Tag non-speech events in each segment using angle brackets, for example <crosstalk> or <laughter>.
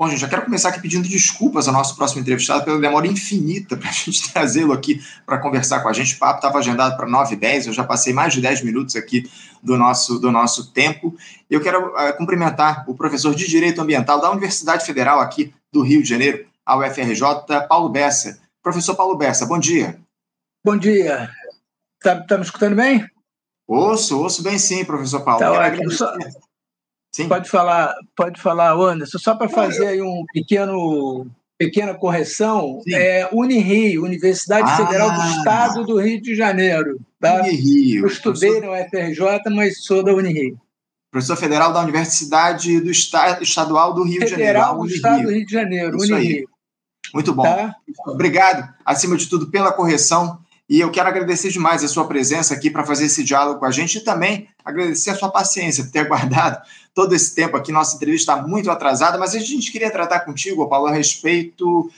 Bom, gente, já quero começar aqui pedindo desculpas ao nosso próximo entrevistado pela demora infinita para a <laughs> gente trazê-lo aqui para conversar com a gente. O papo estava agendado para 9 h 10 eu já passei mais de 10 minutos aqui do nosso, do nosso tempo. Eu quero uh, cumprimentar o professor de Direito Ambiental da Universidade Federal aqui do Rio de Janeiro, a UFRJ, Paulo Bessa. Professor Paulo Bessa, bom dia. Bom dia. Está tá me escutando bem? Ouço, ouço bem sim, professor Paulo. Tá ótimo. Só, Sim. Pode falar, pode falar, Anderson. Só para fazer aí um pequeno pequena correção, Sim. é Unirio, Universidade ah, Federal do Estado do Rio de Janeiro. Tá? Unirio. Eu estudei professor... no FRJ, mas sou da Unirio. Professor Federal da Universidade do Estado Estadual do Rio Federal de Janeiro. Federal do Estado do Rio de Janeiro, Unirio. Muito bom. Tá? Obrigado, acima de tudo, pela correção. E eu quero agradecer demais a sua presença aqui para fazer esse diálogo com a gente e também agradecer a sua paciência por ter <laughs> aguardado todo esse tempo aqui. Nossa entrevista está muito atrasada, mas a gente queria tratar contigo, Paulo, a respeito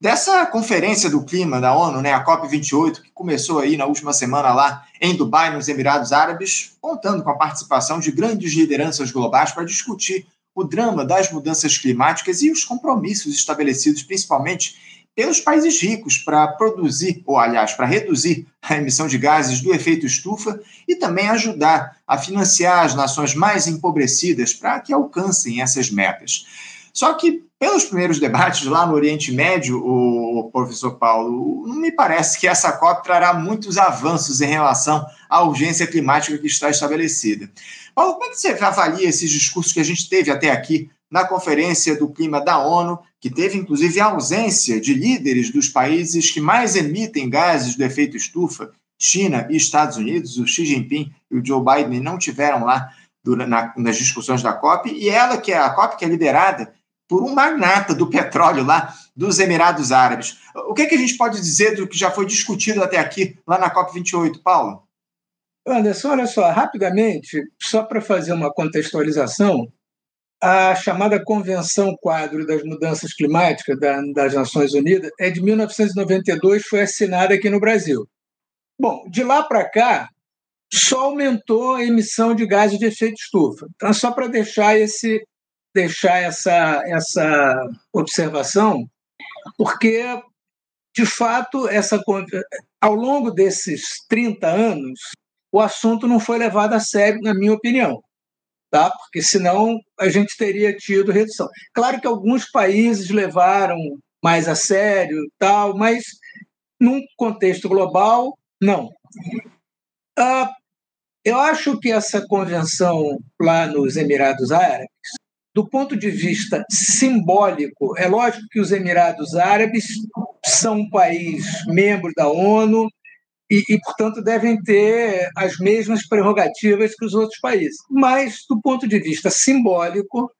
dessa conferência do clima da ONU, né, a COP28, que começou aí na última semana lá em Dubai, nos Emirados Árabes, contando com a participação de grandes lideranças globais para discutir o drama das mudanças climáticas e os compromissos estabelecidos, principalmente pelos países ricos para produzir, ou aliás, para reduzir a emissão de gases do efeito estufa e também ajudar a financiar as nações mais empobrecidas para que alcancem essas metas. Só que, pelos primeiros debates lá no Oriente Médio, o professor Paulo, não me parece que essa COP trará muitos avanços em relação à urgência climática que está estabelecida. Paulo, como é que você avalia esses discursos que a gente teve até aqui na Conferência do Clima da ONU, que teve inclusive a ausência de líderes dos países que mais emitem gases do efeito estufa, China e Estados Unidos, o Xi Jinping e o Joe Biden não tiveram lá nas discussões da COP, e ela, que é a COP, que é liderada por um magnata do petróleo lá dos Emirados Árabes. O que, é que a gente pode dizer do que já foi discutido até aqui, lá na COP28, Paulo? Anderson, olha só, rapidamente, só para fazer uma contextualização, a chamada Convenção Quadro das Mudanças Climáticas das Nações Unidas é de 1992, foi assinada aqui no Brasil. Bom, de lá para cá, só aumentou a emissão de gases de efeito estufa. Então, só para deixar, esse, deixar essa, essa observação, porque, de fato, essa, ao longo desses 30 anos, o assunto não foi levado a sério, na minha opinião tá? porque senão a gente teria tido redução. Claro que alguns países levaram mais a sério, tal, mas num contexto global, não. Ah, eu acho que essa convenção lá nos Emirados Árabes, do ponto de vista simbólico, é lógico que os Emirados Árabes são um país membro da ONU, e, e, portanto, devem ter as mesmas prerrogativas que os outros países. Mas, do ponto de vista simbólico,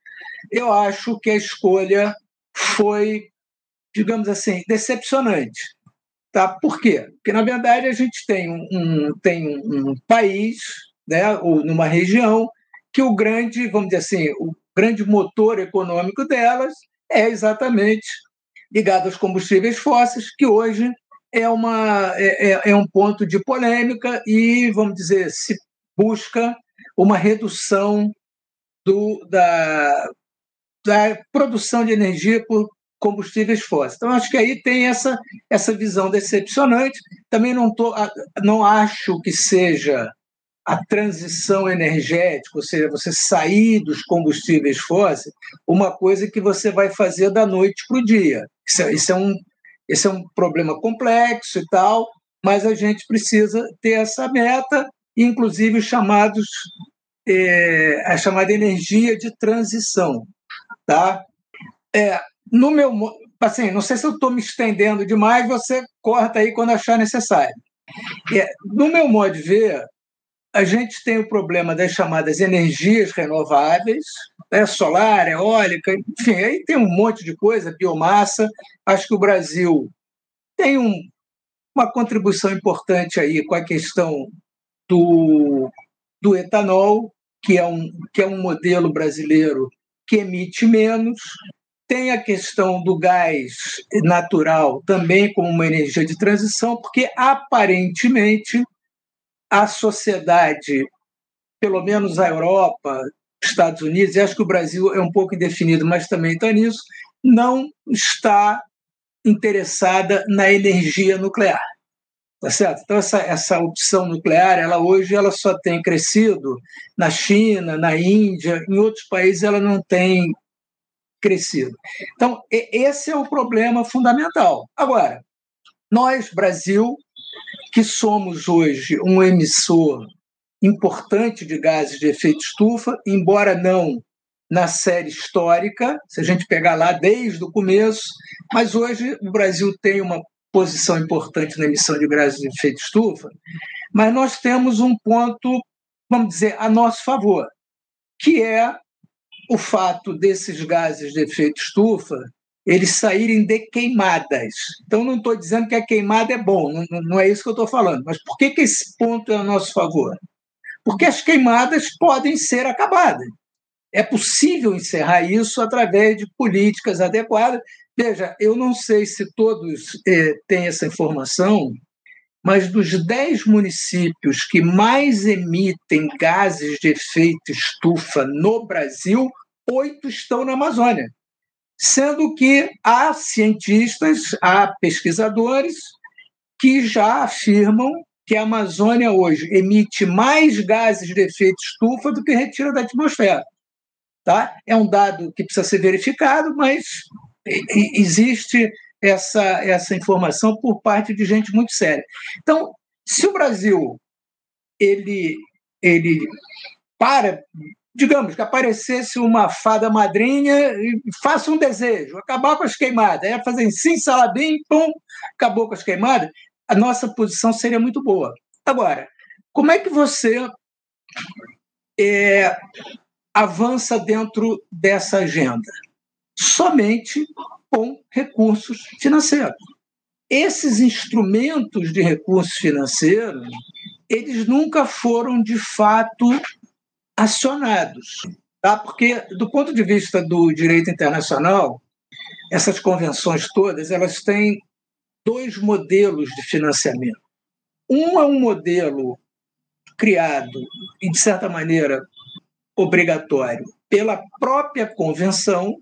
eu acho que a escolha foi, digamos assim, decepcionante. Tá? Por quê? Porque, na verdade, a gente tem um, tem um país, né, ou numa região, que o grande, vamos dizer assim, o grande motor econômico delas é exatamente ligado aos combustíveis fósseis, que hoje é, uma, é, é, é um ponto de polêmica e, vamos dizer, se busca uma redução do, da, da produção de energia por combustíveis fósseis. Então, acho que aí tem essa, essa visão decepcionante. Também não, tô, não acho que seja a transição energética, ou seja, você sair dos combustíveis fósseis, uma coisa que você vai fazer da noite para o dia. Isso é, isso é um, esse é um problema complexo e tal, mas a gente precisa ter essa meta, inclusive os chamados é, a chamada energia de transição, tá? É, no meu, assim, não sei se eu estou me estendendo demais, você corta aí quando achar necessário. É, no meu modo de ver, a gente tem o problema das chamadas energias renováveis, né, solar, eólica, enfim, aí tem um monte de coisa, biomassa. Acho que o Brasil tem um, uma contribuição importante aí com a questão do, do etanol, que é, um, que é um modelo brasileiro que emite menos. Tem a questão do gás natural também como uma energia de transição, porque aparentemente a sociedade, pelo menos a Europa, Estados Unidos, e acho que o Brasil é um pouco indefinido, mas também está nisso, não está interessada na energia nuclear. Tá certo? Então, essa, essa opção nuclear, ela hoje ela só tem crescido na China, na Índia, em outros países ela não tem crescido. Então, esse é o problema fundamental. Agora, nós, Brasil, que somos hoje um emissor importante de gases de efeito estufa, embora não na série histórica, se a gente pegar lá desde o começo, mas hoje o Brasil tem uma posição importante na emissão de gases de efeito estufa, mas nós temos um ponto, vamos dizer, a nosso favor, que é o fato desses gases de efeito estufa eles saírem de queimadas. Então, não estou dizendo que a queimada é bom, não, não é isso que eu estou falando. Mas por que, que esse ponto é a nosso favor? Porque as queimadas podem ser acabadas. É possível encerrar isso através de políticas adequadas. Veja, eu não sei se todos eh, têm essa informação, mas dos 10 municípios que mais emitem gases de efeito estufa no Brasil, oito estão na Amazônia. Sendo que há cientistas, há pesquisadores que já afirmam que a Amazônia hoje emite mais gases de efeito estufa do que retira da atmosfera. Tá? É um dado que precisa ser verificado, mas existe essa, essa informação por parte de gente muito séria. Então, se o Brasil ele, ele para digamos que aparecesse uma fada madrinha e faça um desejo, acabar com as queimadas, é fazer sim, salabim, pum, acabou com as queimadas, a nossa posição seria muito boa. Agora, como é que você é, avança dentro dessa agenda? Somente com recursos financeiros. Esses instrumentos de recursos financeiros, eles nunca foram de fato acionados. Tá? Porque, do ponto de vista do direito internacional, essas convenções todas elas têm dois modelos de financiamento. Um é um modelo criado, e de certa maneira obrigatório, pela própria convenção.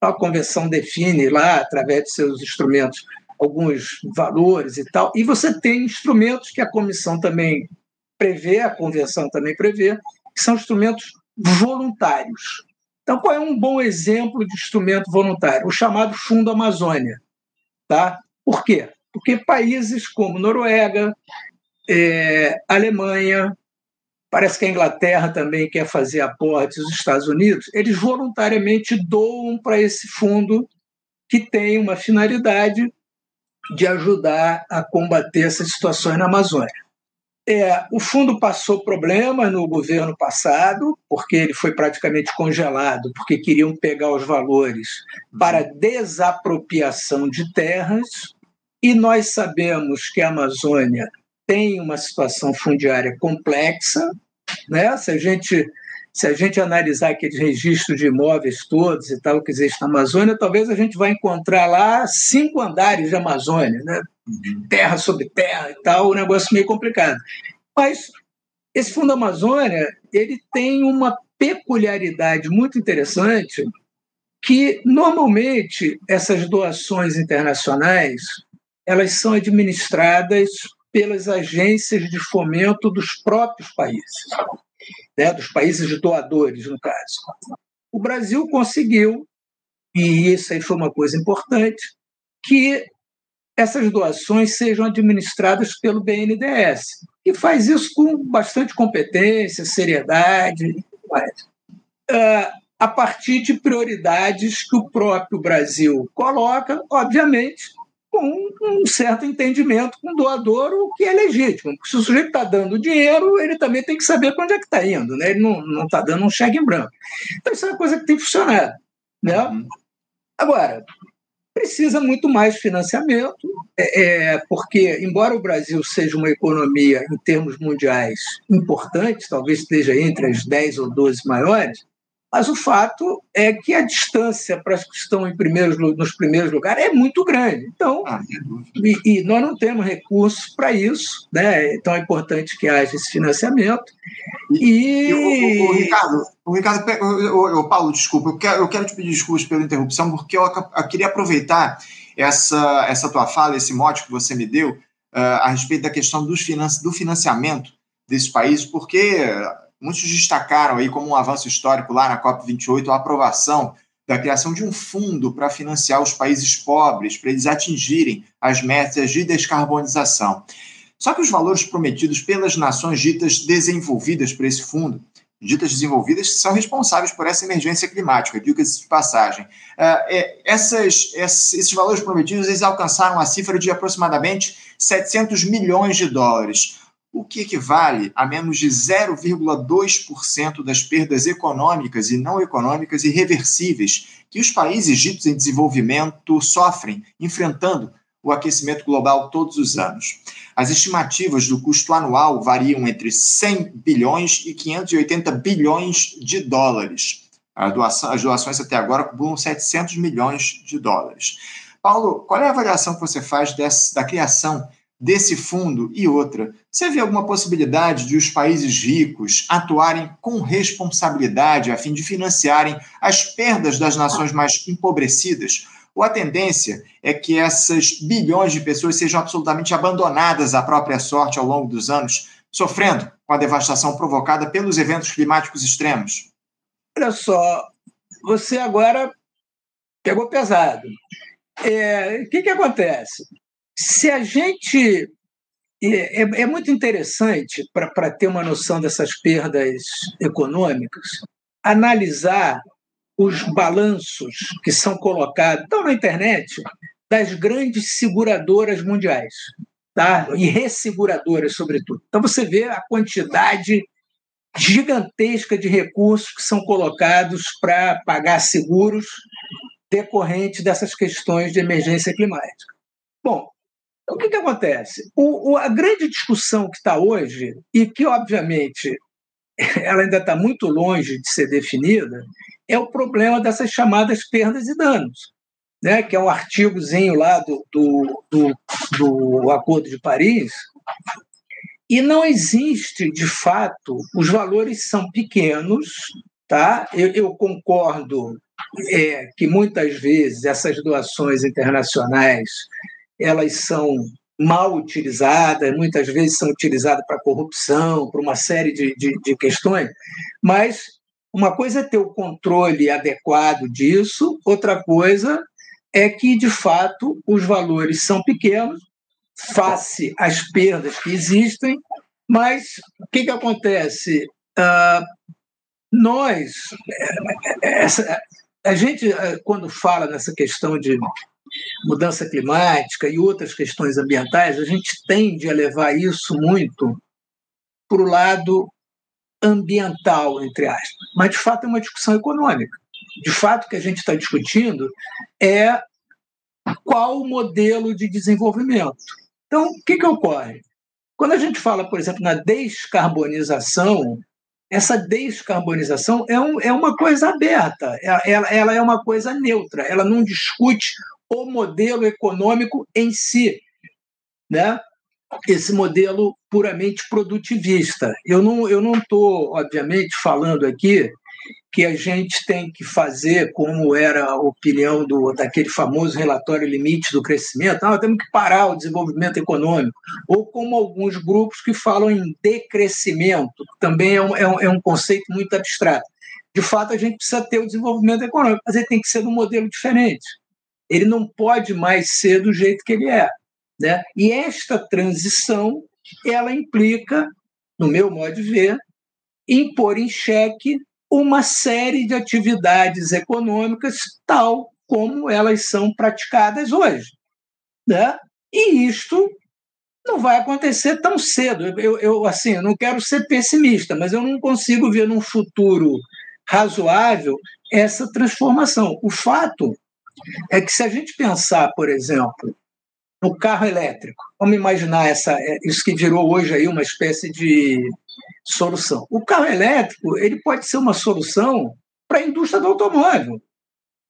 A convenção define lá, através de seus instrumentos, alguns valores e tal, e você tem instrumentos que a comissão também prevê, a convenção também prevê, que são instrumentos voluntários. Então, qual é um bom exemplo de instrumento voluntário? O chamado Fundo Amazônia. Tá? Por quê? Porque países como Noruega, é, Alemanha, parece que a Inglaterra também quer fazer aportes, os Estados Unidos, eles voluntariamente doam para esse fundo que tem uma finalidade de ajudar a combater essas situações na Amazônia. É, o fundo passou problema no governo passado, porque ele foi praticamente congelado, porque queriam pegar os valores para desapropriação de terras, e nós sabemos que a Amazônia tem uma situação fundiária complexa. Né? Se, a gente, se a gente analisar aqueles registros de imóveis todos e tal que existe na Amazônia, talvez a gente vai encontrar lá cinco andares de Amazônia. Né? Uhum. terra sobre terra e tal, um negócio meio complicado. Mas esse Fundo Amazônia ele tem uma peculiaridade muito interessante que normalmente essas doações internacionais elas são administradas pelas agências de fomento dos próprios países, né, dos países doadores, no caso. O Brasil conseguiu, e isso aí foi uma coisa importante, que essas doações sejam administradas pelo BNDES, que faz isso com bastante competência, seriedade, uh, a partir de prioridades que o próprio Brasil coloca, obviamente, com um certo entendimento com o doador, o que é legítimo. Porque se o sujeito está dando dinheiro, ele também tem que saber para onde é que está indo, né? ele não está dando um cheque em branco. Então, isso é uma coisa que tem funcionado. Né? Uhum. Agora, precisa muito mais financiamento, é, é, porque, embora o Brasil seja uma economia, em termos mundiais, importante, talvez esteja entre as 10 ou 12 maiores, Mas o fato é que a distância para as que estão em primeiros, nos primeiros lugares é muito grande. Então, ah, e, e, nós não temos recursos para isso, né? então é importante que haja esse financiamento. E, e o, o, o, Ricardo, o Ricardo o, o, Paulo, desculpa, eu quero, eu quero te pedir desculpas pela interrupção, porque eu, eu queria aproveitar essa, essa tua fala, esse mote que você me deu, uh, a respeito da questão dos finan do financiamento desses países, porque muitos destacaram aí como um avanço histórico lá na COP28 a aprovação da criação de um fundo para financiar os países pobres, para eles atingirem as metas de descarbonização. Só que os valores prometidos pelas nações ditas desenvolvidas para esse fundo, ditas desenvolvidas, são responsáveis por essa emergência climática, diga-se de passagem. Uh, essas, esses valores prometidos eles alcançaram a cifra de aproximadamente 700 milhões de dólares, o que equivale a menos de 0,2% das perdas econômicas e não econômicas irreversíveis que os países ditos em desenvolvimento sofrem, enfrentando o aquecimento global todos os anos. As estimativas do custo anual variam entre 100 bilhões e 580 bilhões de dólares. Doação, as doações até agora acumulam 700 milhões de dólares. Paulo, qual é a avaliação que você faz dessa, da criação desse fundo e outra, você vê alguma possibilidade de os países ricos atuarem com responsabilidade a fim de financiarem as perdas das nações mais empobrecidas? Ou a tendência é que essas bilhões de pessoas sejam absolutamente abandonadas à própria sorte ao longo dos anos, sofrendo com a devastação provocada pelos eventos climáticos extremos? Olha só, você agora pegou pesado. É, o que, que acontece? Se a gente. É, é, é muito interessante, para ter uma noção dessas perdas econômicas, analisar os balanços que são colocados, estão na internet, das grandes seguradoras mundiais, tá? e resseguradoras, sobretudo. Então, você vê a quantidade gigantesca de recursos que são colocados para pagar seguros decorrentes dessas questões de emergência climática. Bom, o que, que acontece? O, o, a grande discussão que está hoje, e que, obviamente, <laughs> ela ainda está muito longe de ser definida, é o problema dessas chamadas perdas e danos, né? que é um artigozinho lá do, do, do, do Acordo de Paris, e não existe, de fato, os valores são pequenos, tá? Eu, eu concordo é, que muitas vezes essas doações internacionais elas são mal utilizadas, muitas vezes são utilizadas para corrupção, para uma série de, de, de, questões, mas uma coisa é ter o controle adequado disso, outra coisa é que, de fato, os valores são pequenos, face às perdas que existem, mas o que, que acontece? Uh, nós, essa, a gente, quando fala nessa questão de mudança climática e outras questões ambientais, a gente tende a levar isso muito para o lado ambiental, entre aspas. Mas, de fato, é uma discussão econômica. De fato, o que a gente está discutindo é qual o modelo de desenvolvimento. Então, o que, que ocorre? Quando a gente fala, por exemplo, na descarbonização, essa descarbonização é, um, é uma coisa aberta, ela, ela é uma coisa neutra, ela não discute o modelo econômico em si, né? esse modelo puramente produtivista. Eu não eu não estou, obviamente, falando aqui que a gente tem que fazer como era a opinião do, daquele famoso relatório limite do crescimento, ah, temos que parar o desenvolvimento econômico, ou como alguns grupos que falam em decrescimento, também é um, é um, é um conceito muito abstrato. De fato, a gente precisa ter o desenvolvimento econômico, mas ele tem que ser um modelo diferente ele não pode mais ser do jeito que ele é. Né? E esta transição ela implica, no meu modo de ver, em pôr em xeque uma série de atividades econômicas tal como elas são praticadas hoje. Né? E isto não vai acontecer tão cedo. Eu, eu assim, eu não quero ser pessimista, mas eu não consigo ver num futuro razoável essa transformação. O fato é que se a gente pensar, por exemplo, no carro elétrico, vamos imaginar essa, é, isso que virou hoje aí uma espécie de solução. O carro elétrico ele pode ser uma solução para a indústria do automóvel.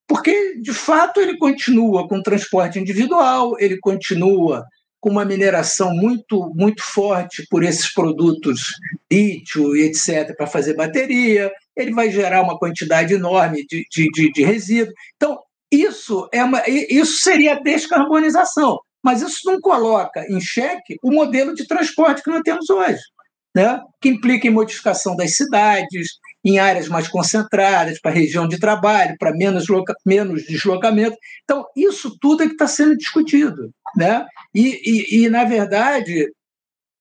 Porque, de fato, ele continua com transporte individual, ele continua com uma mineração muito, muito forte por esses produtos lítio e etc., para fazer bateria, ele vai gerar uma quantidade enorme de, de, de, de resíduo. Então, isso, é uma, isso seria descarbonização, mas isso não coloca em xeque o modelo de transporte que nós temos hoje né, que implica em modificação das cidades, em áreas mais concentradas, para região de trabalho, para menos, menos deslocamento. Então, isso tudo é que está sendo discutido. Né? E, e, e, na verdade,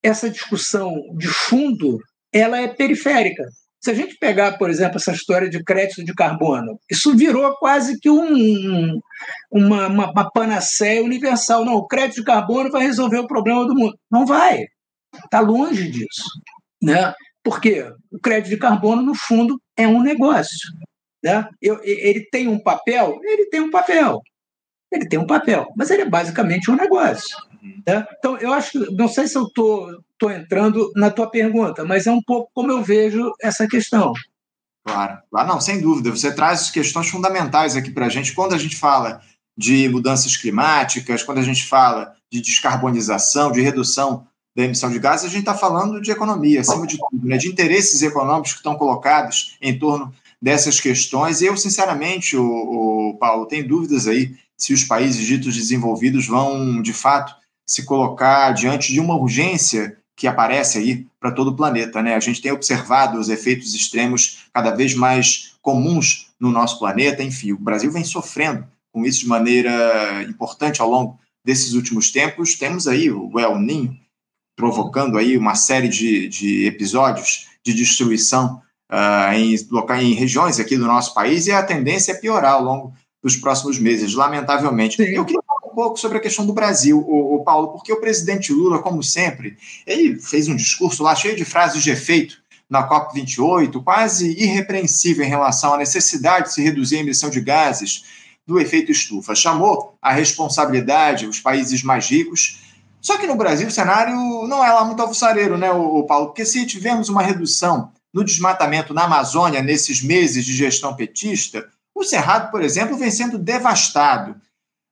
essa discussão de fundo ela é periférica. Se a gente pegar, por exemplo, essa história de crédito de carbono, isso virou quase que um, uma, uma, uma panaceia universal. Não, o crédito de carbono vai resolver o problema do mundo. Não vai. Está longe disso. Né? Porque o crédito de carbono, no fundo, é um negócio. Né? Eu, ele tem um papel? Ele tem um papel. Ele tem um papel, mas ele é basicamente um negócio. Né? Então, eu acho que, não sei se eu estou entrando na tua pergunta, mas é um pouco como eu vejo essa questão. Claro, claro, não, sem dúvida. Você traz questões fundamentais aqui para a gente. Quando a gente fala de mudanças climáticas, quando a gente fala de descarbonização, de redução da emissão de gases, a gente está falando de economia, acima de tudo, né, de interesses econômicos que estão colocados em torno dessas questões. E eu, sinceramente, o, o Paulo, tenho dúvidas aí se os países ditos desenvolvidos vão, de fato, se colocar diante de uma urgência que aparece aí para todo o planeta. Né? A gente tem observado os efeitos extremos cada vez mais comuns no nosso planeta. Enfim, o Brasil vem sofrendo com isso de maneira importante ao longo desses últimos tempos. Temos aí o El Ninho, provocando aí uma série de, de episódios de destruição uh, em, em regiões aqui do nosso país e a tendência é piorar ao longo dos próximos meses, lamentavelmente. Sim. Eu queria pouco sobre a questão do Brasil, o, o, Paulo, porque o presidente Lula, como sempre, ele fez um discurso lá cheio de frases de efeito na COP28, quase irrepreensível em relação à necessidade de se reduzir a emissão de gases do efeito estufa. Chamou a responsabilidade os países mais ricos só que no Brasil o cenário não é lá muito alvissareiro, né, o Paulo? Porque se tivermos uma redução no desmatamento na Amazônia nesses meses de gestão petista, o Cerrado, por exemplo, vem sendo devastado.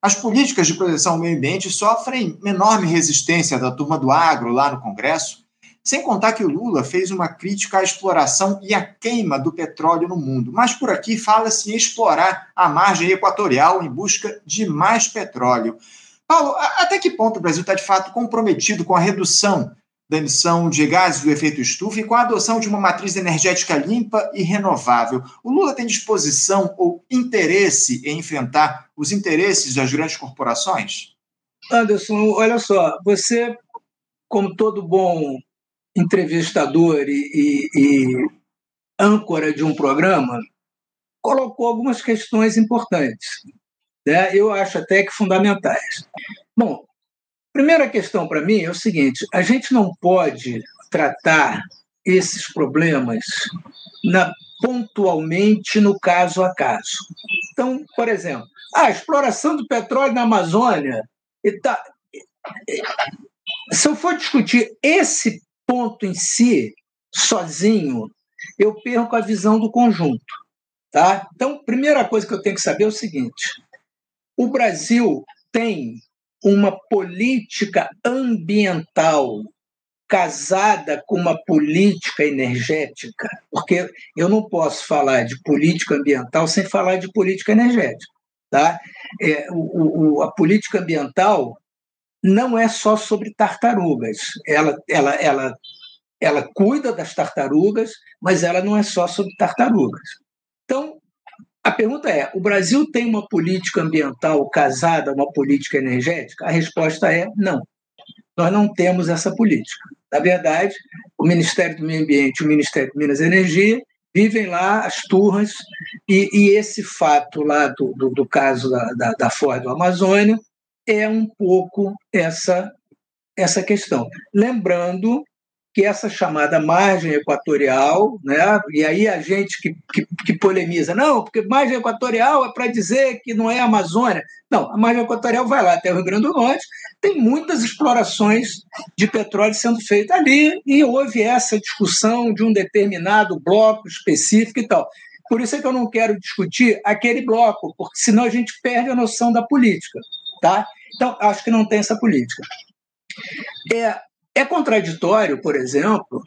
As políticas de proteção ao meio ambiente sofrem enorme resistência da turma do agro lá no Congresso, sem contar que o Lula fez uma crítica à exploração e à queima do petróleo no mundo. Mas por aqui fala-se em explorar a margem equatorial em busca de mais petróleo. Paulo, até que ponto o Brasil está de fato comprometido com a redução da emissão de gases do efeito estufa e com a adoção de uma matriz energética limpa e renovável? O Lula tem disposição ou interesse em enfrentar os interesses das grandes corporações? Anderson, olha só, você, como todo bom entrevistador e, e, e âncora de um programa, colocou algumas questões importantes né, eu acho até que fundamentais. Bom, primeira questão para mim é o seguinte: a gente não pode tratar esses problemas na, pontualmente no caso a caso. Então, por exemplo, a exploração do petróleo na Amazônia. Tá, se eu for discutir esse ponto em si, sozinho, eu perco a visão do conjunto. Tá? Então, primeira coisa que eu tenho que saber é o seguinte: o Brasil tem uma política ambiental casada com uma política energética, porque eu não posso falar de política ambiental sem falar de política energética. Tá? É, o, o, a política ambiental não é só sobre tartarugas. Ela, ela, ela, ela cuida das tartarugas, mas ela não é só sobre tartarugas. Então, a pergunta é: o Brasil tem uma política ambiental casada a uma política energética? A resposta é não. Nós não temos essa política. Na verdade, o Ministério do Meio Ambiente e o Ministério de Minas e Energia vivem lá as turras, e, e esse fato lá do, do, do caso da, da, da Ford do Amazônia é um pouco essa, essa questão. Lembrando que essa chamada margem equatorial, né? e aí a gente que, que, que polemiza, não, porque margem equatorial é para dizer que não é Amazônia. Não, a margem equatorial vai lá até o Rio Grande do Norte, tem muitas explorações de petróleo sendo feitas ali, e houve essa discussão de um determinado bloco específico e tal. Por isso é que eu não quero discutir aquele bloco, porque senão a gente perde a noção da política. Tá? Então, acho que não tem essa política. É, é contraditório, por exemplo,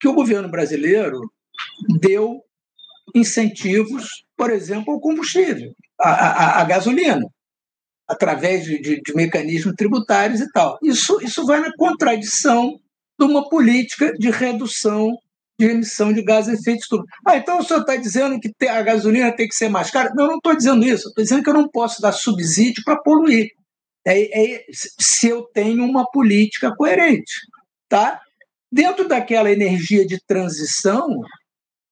que o governo brasileiro deu incentivos, por exemplo, ao combustível, à, gasolina, através de, de, de, mecanismos tributários e tal. Isso, isso vai na contradição de uma política de redução de emissão de gases de efeito estufa. Ah, então o senhor está dizendo que a gasolina tem que ser mais cara? Não, não estou dizendo isso. Estou dizendo que eu não posso dar subsídio para poluir. É, é, se eu tenho uma política coerente. Tá? Dentro daquela energia de transição,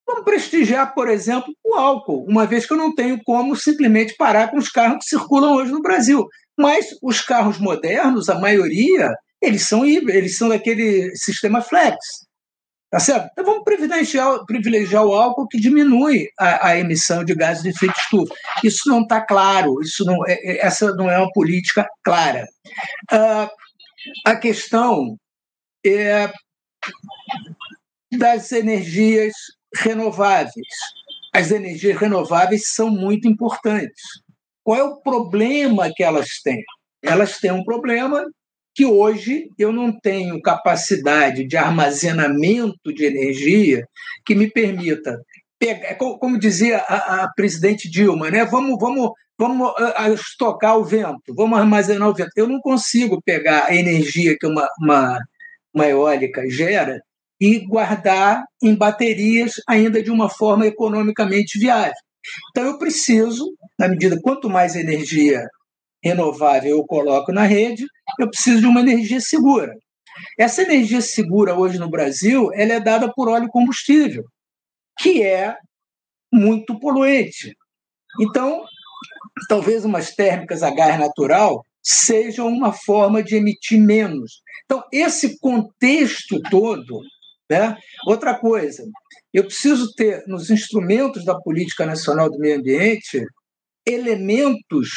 vamos prestigiar, por exemplo, o álcool, uma vez que eu não tenho como simplesmente parar com os carros que circulam hoje no Brasil. Mas os carros modernos, a maioria, eles são eles são daquele sistema flex. Tá certo? Então vamos privilegiar, privilegiar o álcool que diminui a, a emissão de gases de efeito estufa. Isso não está claro, isso não, é, é, essa não é uma política clara. Uh, a questão é das energias renováveis. As energias renováveis são muito importantes. Qual é o problema que elas têm? Elas têm um problema que hoje eu não tenho capacidade de armazenamento de energia que me permita pegar, como dizia a, a presidente Dilma, né? Vamos, vamos, vamos estocar o vento, vamos armazenar o vento. Eu não consigo pegar a energia que uma, uma, uma eólica gera e guardar em baterias ainda de uma forma economicamente viável. Então eu preciso, na medida quanto mais energia renovável eu coloco na rede, eu preciso de uma energia segura. Essa energia segura hoje no Brasil, ela é dada por óleo combustível, que é muito poluente. Então, talvez umas térmicas a gás natural sejam uma forma de emitir menos. Então, esse contexto todo, né? Outra coisa, eu preciso ter nos instrumentos da política nacional do meio ambiente elementos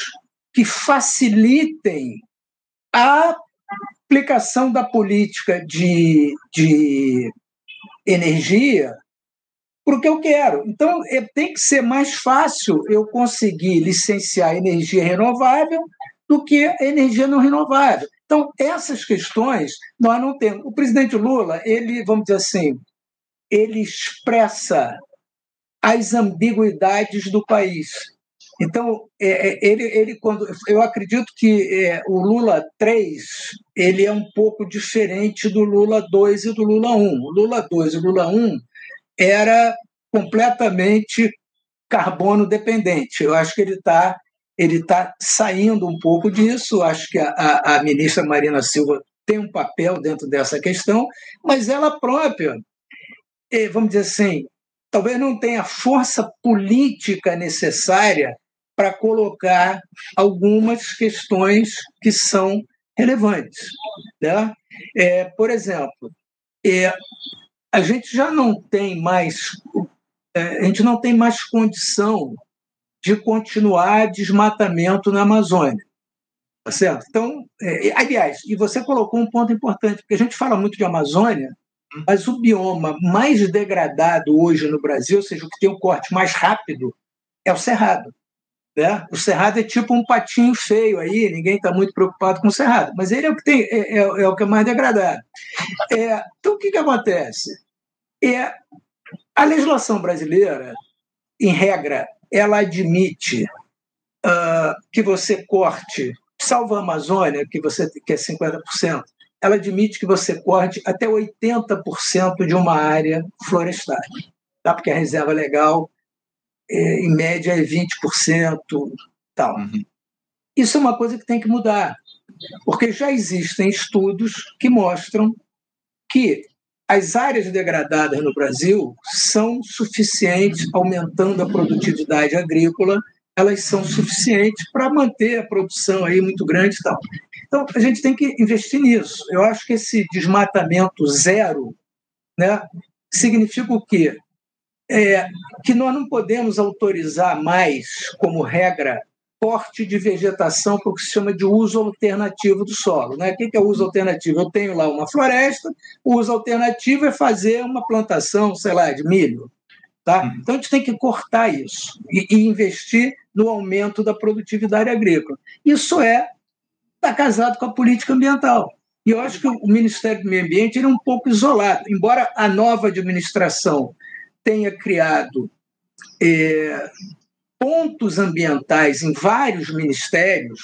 que facilitem a aplicação da política de, de energia para o que eu quero. Então, é, tem que ser mais fácil eu conseguir licenciar energia renovável do que energia não renovável. Então, essas questões nós não temos. O presidente Lula, ele, vamos dizer assim, ele expressa as ambiguidades do país. Então, é, é, ele, ele quando eu acredito que é, o Lula 3 ele é um pouco diferente do Lula 2 e do Lula 1. O Lula 2 e o Lula 1 era completamente carbono dependente. Eu acho que ele está ele tá saindo um pouco disso. Acho que a, a, a ministra Marina Silva tem um papel dentro dessa questão, mas ela própria, é, vamos dizer assim, talvez não tenha a força política necessária para colocar algumas questões que são relevantes. Né? É, por exemplo, é, a gente já não tem mais é, a gente não tem mais condição de continuar desmatamento na Amazônia. Tá certo? Então, é, aliás, e você colocou um ponto importante, porque a gente fala muito de Amazônia, mas o bioma mais degradado hoje no Brasil, ou seja, o que tem o corte mais rápido, é o Cerrado. Né? O Cerrado é tipo um patinho feio aí, ninguém está muito preocupado com o Cerrado, mas ele é o que, tem, é, é, é o que é mais degradado. É, então, o que, que acontece? É, a legislação brasileira, em regra, ela admite uh, que você corte, salvo a Amazônia, que, você, que é 50%, ela admite que você corte até 80% de uma área florestal, tá? porque a reserva legal é, em média, é 20%. Tal. Uhum. Isso é uma coisa que tem que mudar, porque já existem estudos que mostram que as áreas degradadas no Brasil são suficientes, aumentando a produtividade agrícola, elas são suficientes para manter a produção aí muito grande e tal. Então, a gente tem que investir nisso. Eu acho que esse desmatamento zero né, significa o quê? É, que nós não podemos autorizar mais, como regra, corte de vegetação para o que se chama de uso alternativo do solo. Né? O que é uso alternativo? Eu tenho lá uma floresta, o uso alternativo é fazer uma plantação, sei lá, de milho. Tá? Uhum. Então, a gente tem que cortar isso e, e investir no aumento da produtividade agrícola. Isso é está casado com a política ambiental. E eu acho que o Ministério do Meio Ambiente é um pouco isolado, embora a nova administração tenha criado é, pontos ambientais em vários ministérios,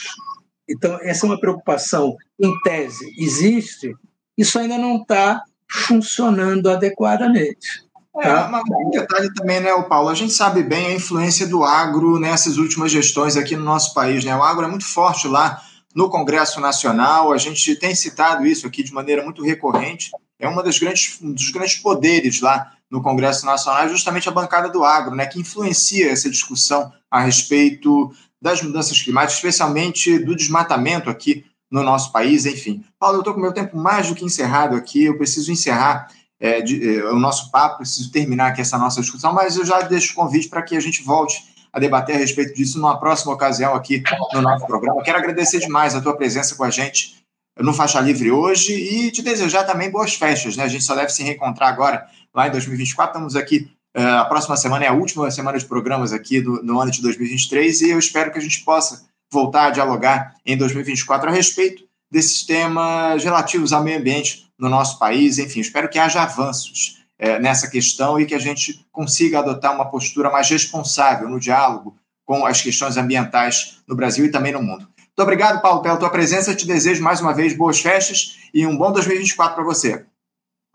então essa é uma preocupação em tese, existe, isso ainda não está funcionando adequadamente. É, tá? mas um detalhe também, né, Paulo? A gente sabe bem a influência do agro nessas últimas gestões aqui no nosso país. Né? O agro é muito forte lá no Congresso Nacional. A gente tem citado isso aqui de maneira muito recorrente. É uma das grandes, um dos grandes poderes lá no Congresso Nacional, justamente a bancada do agro, né, que influencia essa discussão a respeito das mudanças climáticas, especialmente do desmatamento aqui no nosso país. Enfim, Paulo, eu estou com meu tempo mais do que encerrado aqui. Eu preciso encerrar é, de, é, o nosso papo, preciso terminar aqui essa nossa discussão, mas eu já deixo o convite para que a gente volte a debater a respeito disso numa próxima ocasião aqui no nosso programa. Quero agradecer demais a tua presença com a gente no Faixa Livre hoje e te desejar também boas festas, né? A gente só deve se reencontrar agora, lá em 2024. Estamos aqui, uh, a próxima semana é a última semana de programas aqui do, no ano de 2023 e eu espero que a gente possa voltar a dialogar em 2024 a respeito desses temas relativos ao meio ambiente no nosso país. Enfim, espero que haja avanços é, nessa questão e que a gente consiga adotar uma postura mais responsável no diálogo com as questões ambientais no Brasil e também no mundo. Muito obrigado, Paulo, pela tua presença. Te desejo mais uma vez boas festas e um bom 2024 para você.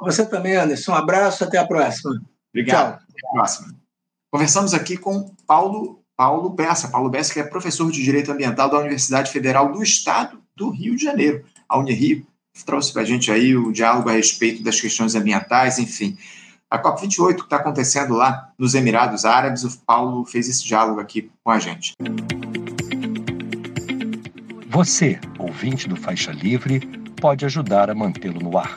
Você também, Anderson. Um abraço, até a próxima. Obrigado. Tchau. Até a próxima. Conversamos aqui com Paulo, Paulo Bessa. Paulo Bessa, que é professor de Direito Ambiental da Universidade Federal do Estado do Rio de Janeiro, a Unirio, trouxe para a gente aí o diálogo a respeito das questões ambientais, enfim. A COP28 que está acontecendo lá nos Emirados Árabes, o Paulo fez esse diálogo aqui com a gente. Você, ouvinte do Faixa Livre, pode ajudar a mantê-lo no ar.